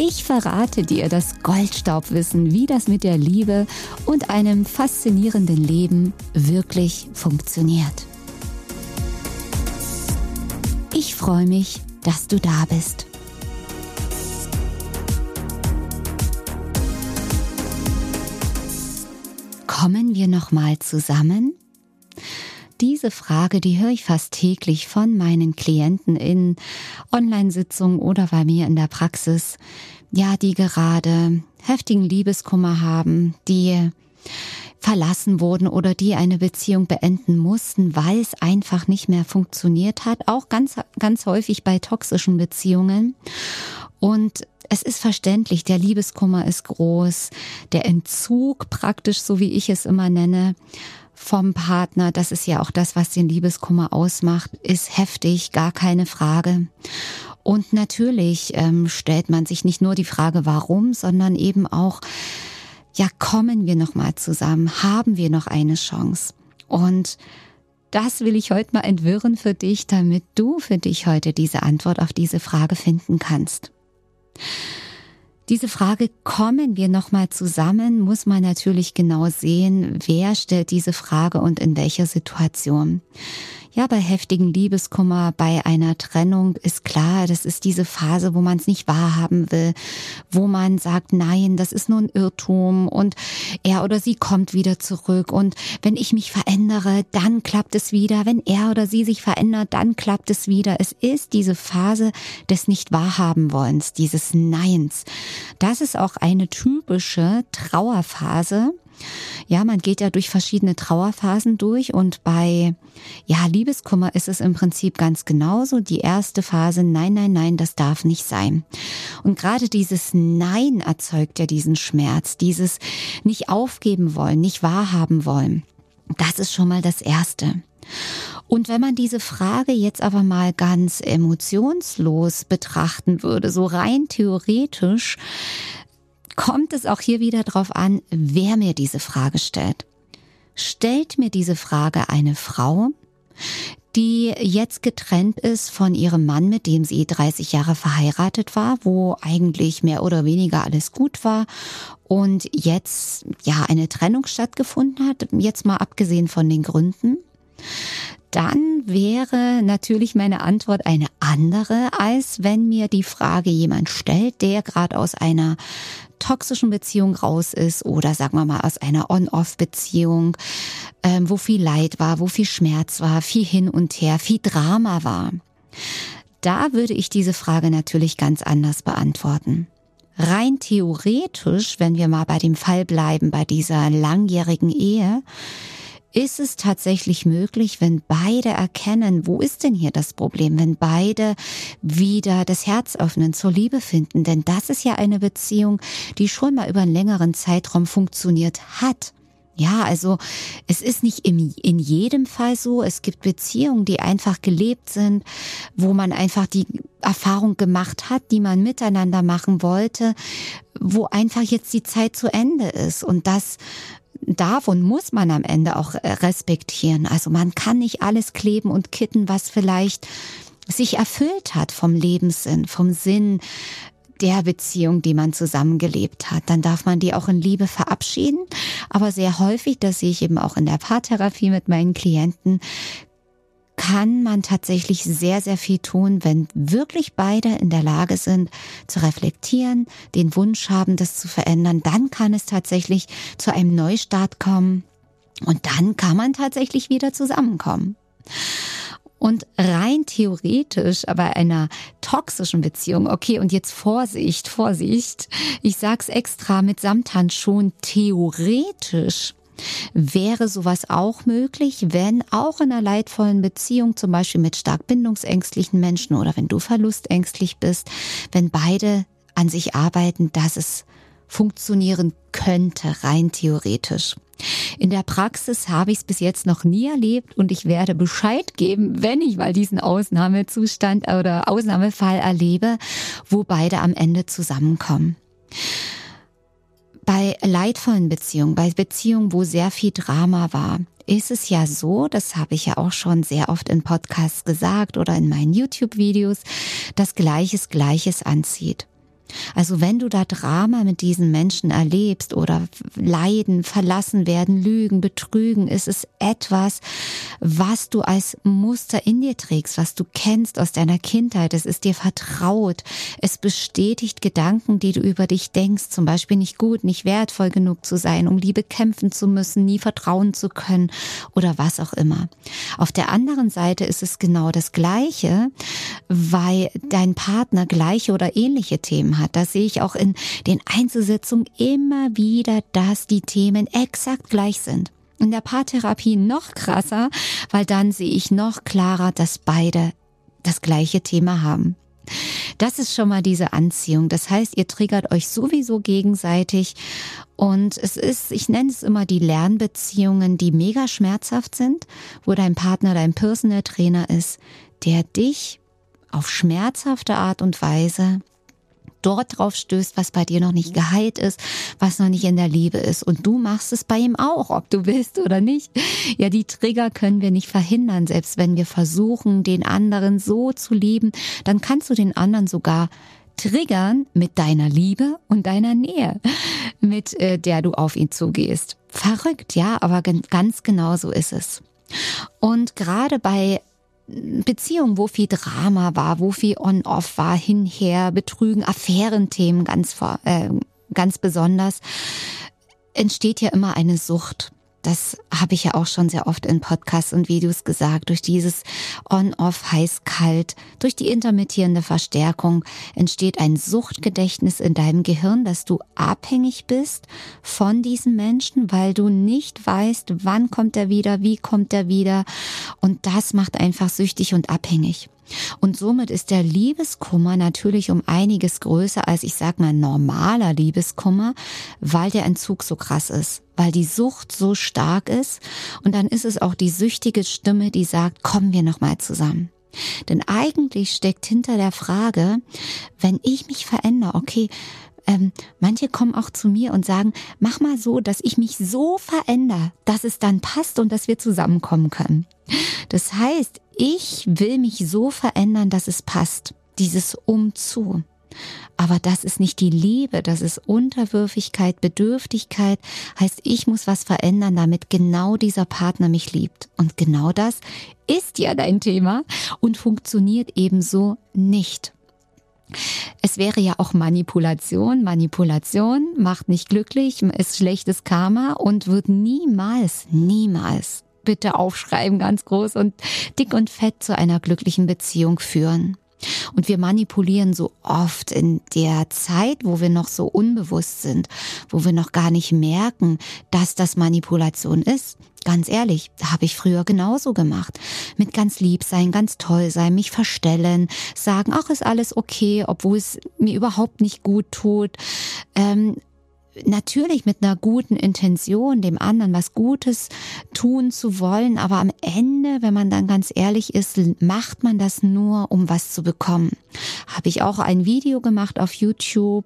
Ich verrate dir das Goldstaubwissen, wie das mit der Liebe und einem faszinierenden Leben wirklich funktioniert. Ich freue mich, dass du da bist. Kommen wir noch mal zusammen? Diese Frage, die höre ich fast täglich von meinen Klienten in Online-Sitzungen oder bei mir in der Praxis. Ja, die gerade heftigen Liebeskummer haben, die verlassen wurden oder die eine Beziehung beenden mussten, weil es einfach nicht mehr funktioniert hat. Auch ganz, ganz häufig bei toxischen Beziehungen. Und es ist verständlich, der Liebeskummer ist groß, der Entzug praktisch, so wie ich es immer nenne, vom Partner, das ist ja auch das, was den Liebeskummer ausmacht, ist heftig, gar keine Frage. Und natürlich ähm, stellt man sich nicht nur die Frage, warum, sondern eben auch, ja, kommen wir noch mal zusammen? Haben wir noch eine Chance? Und das will ich heute mal entwirren für dich, damit du für dich heute diese Antwort auf diese Frage finden kannst. Diese Frage, kommen wir nochmal zusammen, muss man natürlich genau sehen, wer stellt diese Frage und in welcher Situation. Ja, bei heftigen Liebeskummer, bei einer Trennung ist klar, das ist diese Phase, wo man es nicht wahrhaben will, wo man sagt, nein, das ist nur ein Irrtum und er oder sie kommt wieder zurück und wenn ich mich verändere, dann klappt es wieder, wenn er oder sie sich verändert, dann klappt es wieder. Es ist diese Phase des nicht wahrhaben wollens, dieses Neins. Das ist auch eine typische Trauerphase ja, man geht ja durch verschiedene Trauerphasen durch und bei, ja, Liebeskummer ist es im Prinzip ganz genauso. Die erste Phase, nein, nein, nein, das darf nicht sein. Und gerade dieses Nein erzeugt ja diesen Schmerz, dieses nicht aufgeben wollen, nicht wahrhaben wollen. Das ist schon mal das Erste. Und wenn man diese Frage jetzt aber mal ganz emotionslos betrachten würde, so rein theoretisch, kommt es auch hier wieder darauf an, wer mir diese Frage stellt. Stellt mir diese Frage eine Frau, die jetzt getrennt ist von ihrem Mann, mit dem sie 30 Jahre verheiratet war, wo eigentlich mehr oder weniger alles gut war und jetzt ja eine Trennung stattgefunden hat, jetzt mal abgesehen von den Gründen dann wäre natürlich meine Antwort eine andere, als wenn mir die Frage jemand stellt, der gerade aus einer toxischen Beziehung raus ist oder sagen wir mal aus einer On-Off-Beziehung, ähm, wo viel Leid war, wo viel Schmerz war, viel hin und her, viel Drama war. Da würde ich diese Frage natürlich ganz anders beantworten. Rein theoretisch, wenn wir mal bei dem Fall bleiben, bei dieser langjährigen Ehe, ist es tatsächlich möglich, wenn beide erkennen, wo ist denn hier das Problem, wenn beide wieder das Herz öffnen, zur Liebe finden. Denn das ist ja eine Beziehung, die schon mal über einen längeren Zeitraum funktioniert hat. Ja, also es ist nicht im, in jedem Fall so. Es gibt Beziehungen, die einfach gelebt sind, wo man einfach die Erfahrung gemacht hat, die man miteinander machen wollte, wo einfach jetzt die Zeit zu Ende ist. Und das darf und muss man am Ende auch äh, respektieren. Also man kann nicht alles kleben und kitten, was vielleicht sich erfüllt hat vom Lebenssinn, vom Sinn der Beziehung, die man zusammengelebt hat. Dann darf man die auch in Liebe verabschieden. Aber sehr häufig, das sehe ich eben auch in der Paartherapie mit meinen Klienten, kann man tatsächlich sehr, sehr viel tun, wenn wirklich beide in der Lage sind zu reflektieren, den Wunsch haben, das zu verändern. Dann kann es tatsächlich zu einem Neustart kommen und dann kann man tatsächlich wieder zusammenkommen. Und rein theoretisch, aber einer toxischen Beziehung, okay, und jetzt Vorsicht, Vorsicht, ich sag's extra mit Samthandschuhen, theoretisch Wäre sowas auch möglich, wenn auch in einer leidvollen Beziehung, zum Beispiel mit stark bindungsängstlichen Menschen oder wenn du verlustängstlich bist, wenn beide an sich arbeiten, dass es funktionieren könnte, rein theoretisch. In der Praxis habe ich es bis jetzt noch nie erlebt und ich werde Bescheid geben, wenn ich mal diesen Ausnahmezustand oder Ausnahmefall erlebe, wo beide am Ende zusammenkommen. Bei leidvollen Beziehungen, bei Beziehungen, wo sehr viel Drama war, ist es ja so, das habe ich ja auch schon sehr oft in Podcasts gesagt oder in meinen YouTube-Videos, dass Gleiches Gleiches anzieht. Also wenn du da Drama mit diesen Menschen erlebst oder Leiden, verlassen werden, Lügen, Betrügen, ist es etwas, was du als Muster in dir trägst, was du kennst aus deiner Kindheit. Es ist dir vertraut. Es bestätigt Gedanken, die du über dich denkst, zum Beispiel nicht gut, nicht wertvoll genug zu sein, um Liebe kämpfen zu müssen, nie vertrauen zu können oder was auch immer. Auf der anderen Seite ist es genau das Gleiche, weil dein Partner gleiche oder ähnliche Themen hat. Das sehe ich auch in den Einzelsitzungen immer wieder, dass die Themen exakt gleich sind. In der Paartherapie noch krasser, weil dann sehe ich noch klarer, dass beide das gleiche Thema haben. Das ist schon mal diese Anziehung. Das heißt, ihr triggert euch sowieso gegenseitig und es ist, ich nenne es immer die Lernbeziehungen, die mega schmerzhaft sind, wo dein Partner dein Personal Trainer ist, der dich auf schmerzhafte Art und Weise dort drauf stößt, was bei dir noch nicht geheilt ist, was noch nicht in der Liebe ist. Und du machst es bei ihm auch, ob du willst oder nicht. Ja, die Trigger können wir nicht verhindern. Selbst wenn wir versuchen, den anderen so zu lieben, dann kannst du den anderen sogar triggern mit deiner Liebe und deiner Nähe, mit äh, der du auf ihn zugehst. Verrückt, ja, aber ganz genau so ist es. Und gerade bei Beziehung, wo viel Drama war, wo viel On-Off war, hinher, Betrügen, Affärenthemen ganz, äh, ganz besonders, entsteht ja immer eine Sucht. Das habe ich ja auch schon sehr oft in Podcasts und Videos gesagt. Durch dieses On-Off, heiß-kalt, durch die intermittierende Verstärkung entsteht ein Suchtgedächtnis in deinem Gehirn, dass du abhängig bist von diesem Menschen, weil du nicht weißt, wann kommt er wieder, wie kommt er wieder. Und das macht einfach süchtig und abhängig. Und somit ist der Liebeskummer natürlich um einiges größer als ich sag mal normaler Liebeskummer, weil der Entzug so krass ist, weil die Sucht so stark ist und dann ist es auch die süchtige Stimme, die sagt, kommen wir noch mal zusammen. Denn eigentlich steckt hinter der Frage, wenn ich mich verändere, okay, ähm, manche kommen auch zu mir und sagen, mach mal so, dass ich mich so verändere, dass es dann passt und dass wir zusammenkommen können. Das heißt, ich will mich so verändern, dass es passt. Dieses Umzu. Aber das ist nicht die Liebe, das ist Unterwürfigkeit, Bedürftigkeit, heißt, ich muss was verändern, damit genau dieser Partner mich liebt. Und genau das ist ja dein Thema und funktioniert ebenso nicht. Es wäre ja auch Manipulation. Manipulation macht nicht glücklich, ist schlechtes Karma und wird niemals, niemals bitte aufschreiben, ganz groß und dick und fett zu einer glücklichen Beziehung führen. Und wir manipulieren so oft in der Zeit, wo wir noch so unbewusst sind, wo wir noch gar nicht merken, dass das Manipulation ist. Ganz ehrlich, habe ich früher genauso gemacht. Mit ganz lieb sein, ganz toll sein, mich verstellen, sagen, ach, ist alles okay, obwohl es mir überhaupt nicht gut tut. Ähm, natürlich mit einer guten Intention, dem anderen was Gutes tun zu wollen, aber am Ende, wenn man dann ganz ehrlich ist, macht man das nur, um was zu bekommen. Habe ich auch ein Video gemacht auf YouTube,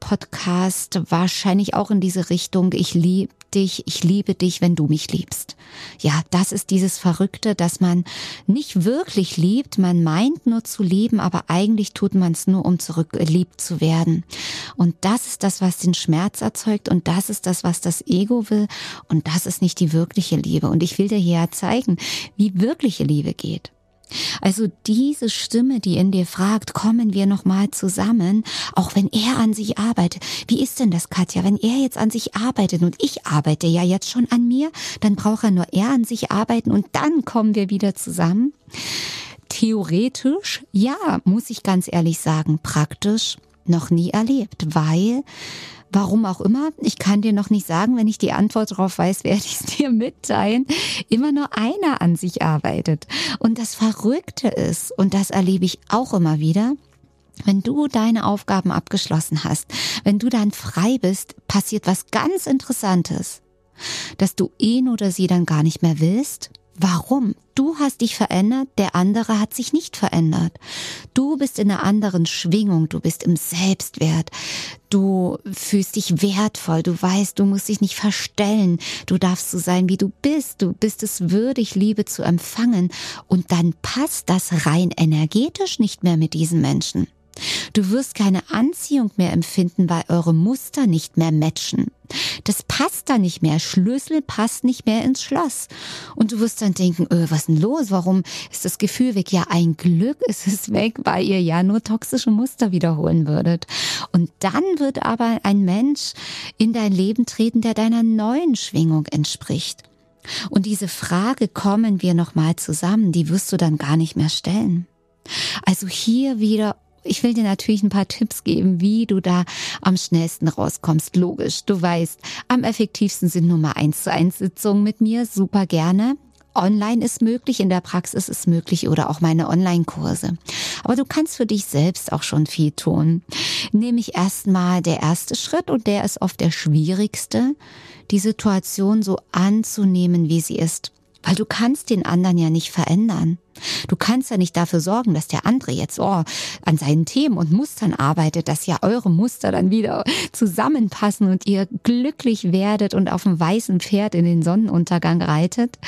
Podcast, wahrscheinlich auch in diese Richtung. Ich liebe dich, ich liebe dich, wenn du mich liebst. Ja, das ist dieses Verrückte, dass man nicht wirklich liebt, man meint nur zu lieben, aber eigentlich tut man es nur, um zurückgeliebt zu werden. Und das ist das, was den Schmerz erzeugt und das ist das, was das Ego will und das ist nicht die wirkliche Liebe. Und ich will dir hier zeigen, wie wirkliche Liebe geht. Also diese Stimme, die in dir fragt, kommen wir noch mal zusammen, auch wenn er an sich arbeitet. Wie ist denn das, Katja? Wenn er jetzt an sich arbeitet und ich arbeite ja jetzt schon an mir, dann braucht er nur er an sich arbeiten und dann kommen wir wieder zusammen. Theoretisch, ja, muss ich ganz ehrlich sagen, praktisch noch nie erlebt, weil Warum auch immer, ich kann dir noch nicht sagen, wenn ich die Antwort darauf weiß, werde ich es dir mitteilen, immer nur einer an sich arbeitet. Und das Verrückte ist, und das erlebe ich auch immer wieder, wenn du deine Aufgaben abgeschlossen hast, wenn du dann frei bist, passiert was ganz Interessantes, dass du ihn oder sie dann gar nicht mehr willst. Warum? Du hast dich verändert, der andere hat sich nicht verändert. Du bist in einer anderen Schwingung, du bist im Selbstwert, du fühlst dich wertvoll, du weißt, du musst dich nicht verstellen, du darfst so sein, wie du bist, du bist es würdig, Liebe zu empfangen und dann passt das rein energetisch nicht mehr mit diesen Menschen. Du wirst keine Anziehung mehr empfinden, weil eure Muster nicht mehr matchen. Das passt da nicht mehr. Schlüssel passt nicht mehr ins Schloss. Und du wirst dann denken, öh, was ist denn los? Warum ist das Gefühl weg? Ja, ein Glück ist es weg, weil ihr ja nur toxische Muster wiederholen würdet. Und dann wird aber ein Mensch in dein Leben treten, der deiner neuen Schwingung entspricht. Und diese Frage, kommen wir nochmal zusammen, die wirst du dann gar nicht mehr stellen. Also hier wieder ich will dir natürlich ein paar Tipps geben, wie du da am schnellsten rauskommst. Logisch, du weißt, am effektivsten sind Nummer eins zu eins Sitzungen mit mir, super gerne. Online ist möglich, in der Praxis ist möglich oder auch meine Online-Kurse. Aber du kannst für dich selbst auch schon viel tun. Nämlich erstmal der erste Schritt und der ist oft der schwierigste, die Situation so anzunehmen, wie sie ist. Weil du kannst den anderen ja nicht verändern. Du kannst ja nicht dafür sorgen, dass der andere jetzt oh, an seinen Themen und Mustern arbeitet, dass ja eure Muster dann wieder zusammenpassen und ihr glücklich werdet und auf dem weißen Pferd in den Sonnenuntergang reitet.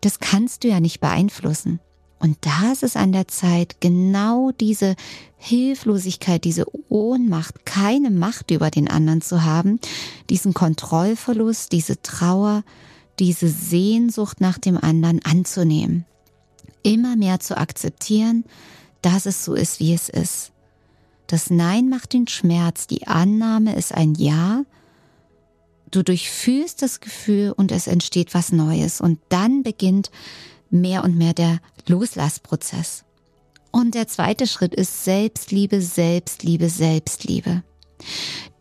Das kannst du ja nicht beeinflussen. Und da ist es an der Zeit, genau diese Hilflosigkeit, diese Ohnmacht, keine Macht über den anderen zu haben, diesen Kontrollverlust, diese Trauer, diese Sehnsucht nach dem anderen anzunehmen. Immer mehr zu akzeptieren, dass es so ist, wie es ist. Das Nein macht den Schmerz, die Annahme ist ein Ja. Du durchfühlst das Gefühl und es entsteht was Neues und dann beginnt mehr und mehr der Loslassprozess. Und der zweite Schritt ist Selbstliebe, Selbstliebe, Selbstliebe.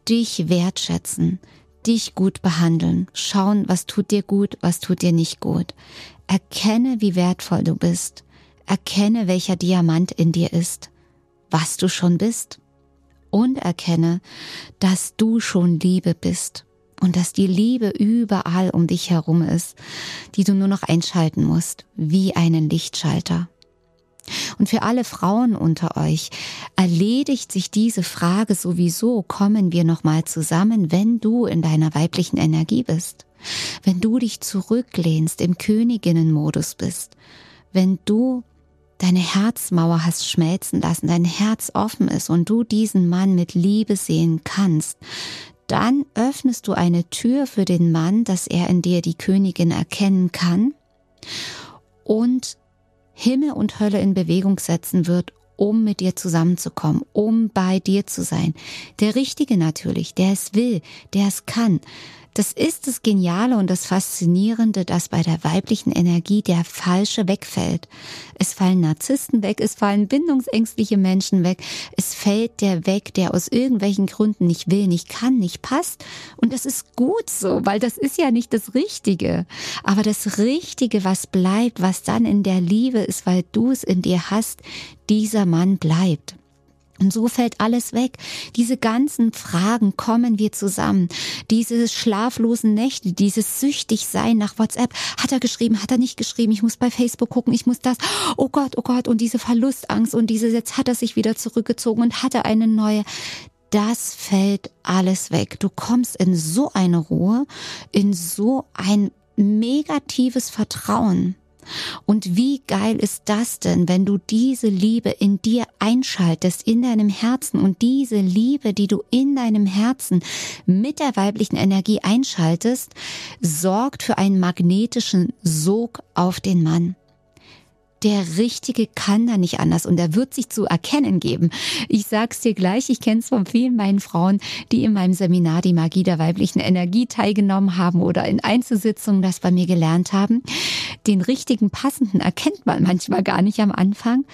Dich wertschätzen, dich gut behandeln, schauen, was tut dir gut, was tut dir nicht gut. Erkenne, wie wertvoll du bist. Erkenne, welcher Diamant in dir ist, was du schon bist. Und erkenne, dass du schon Liebe bist und dass die Liebe überall um dich herum ist, die du nur noch einschalten musst, wie einen Lichtschalter. Und für alle Frauen unter euch erledigt sich diese Frage sowieso, kommen wir nochmal zusammen, wenn du in deiner weiblichen Energie bist, wenn du dich zurücklehnst, im Königinnenmodus bist, wenn du deine Herzmauer hast schmelzen lassen, dein Herz offen ist und du diesen Mann mit Liebe sehen kannst, dann öffnest du eine Tür für den Mann, dass er in dir die Königin erkennen kann. Und Himmel und Hölle in Bewegung setzen wird, um mit dir zusammenzukommen, um bei dir zu sein. Der Richtige natürlich, der es will, der es kann, das ist das Geniale und das Faszinierende, dass bei der weiblichen Energie der Falsche wegfällt. Es fallen Narzissten weg, es fallen bindungsängstliche Menschen weg, es fällt der weg, der aus irgendwelchen Gründen nicht will, nicht kann, nicht passt. Und das ist gut so, weil das ist ja nicht das Richtige. Aber das Richtige, was bleibt, was dann in der Liebe ist, weil du es in dir hast, dieser Mann bleibt. Und so fällt alles weg. Diese ganzen Fragen kommen wir zusammen. Diese schlaflosen Nächte, dieses süchtig sein nach WhatsApp. Hat er geschrieben, hat er nicht geschrieben? Ich muss bei Facebook gucken, ich muss das. Oh Gott, oh Gott. Und diese Verlustangst und diese, jetzt hat er sich wieder zurückgezogen und hat er eine neue. Das fällt alles weg. Du kommst in so eine Ruhe, in so ein negatives Vertrauen. Und wie geil ist das denn, wenn du diese Liebe in dir einschaltest, in deinem Herzen und diese Liebe, die du in deinem Herzen mit der weiblichen Energie einschaltest, sorgt für einen magnetischen Sog auf den Mann der Richtige kann da nicht anders und er wird sich zu erkennen geben. Ich sag's dir gleich, ich kenne es von vielen meinen Frauen, die in meinem Seminar die Magie der weiblichen Energie teilgenommen haben oder in Einzelsitzungen das bei mir gelernt haben. Den richtigen passenden erkennt man manchmal gar nicht am Anfang,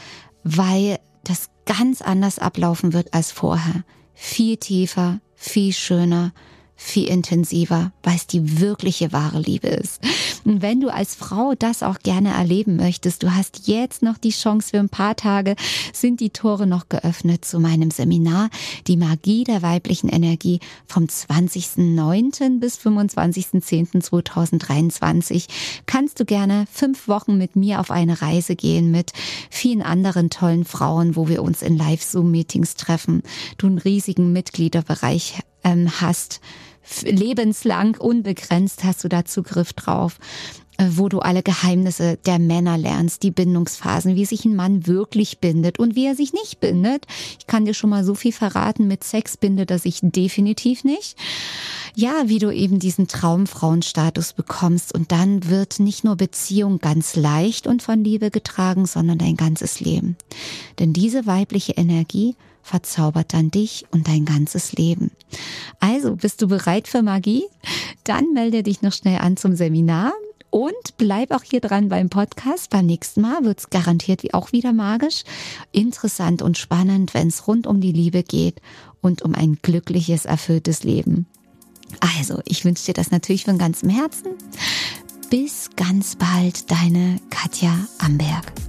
weil das ganz anders ablaufen wird als vorher viel tiefer, viel schöner, viel intensiver, weil es die wirkliche wahre Liebe ist. Und wenn du als Frau das auch gerne erleben möchtest, du hast jetzt noch die Chance für ein paar Tage, sind die Tore noch geöffnet zu meinem Seminar, die Magie der weiblichen Energie vom 20.09. bis 25.10.2023. Kannst du gerne fünf Wochen mit mir auf eine Reise gehen mit vielen anderen tollen Frauen, wo wir uns in Live-Zoom-Meetings treffen, du einen riesigen Mitgliederbereich ähm, hast, lebenslang, unbegrenzt hast du da Zugriff drauf äh, wo du alle Geheimnisse der Männer lernst, die Bindungsphasen, wie sich ein Mann wirklich bindet und wie er sich nicht bindet. Ich kann dir schon mal so viel verraten, mit Sex bindet er sich definitiv nicht. Ja, wie du eben diesen Traumfrauenstatus bekommst und dann wird nicht nur Beziehung ganz leicht und von Liebe getragen, sondern dein ganzes Leben. Denn diese weibliche Energie verzaubert dann dich und dein ganzes Leben. Also, bist du bereit für Magie? Dann melde dich noch schnell an zum Seminar. Und bleib auch hier dran beim Podcast. Beim nächsten Mal wird es garantiert auch wieder magisch, interessant und spannend, wenn es rund um die Liebe geht und um ein glückliches, erfülltes Leben. Also, ich wünsche dir das natürlich von ganzem Herzen. Bis ganz bald, deine Katja Amberg.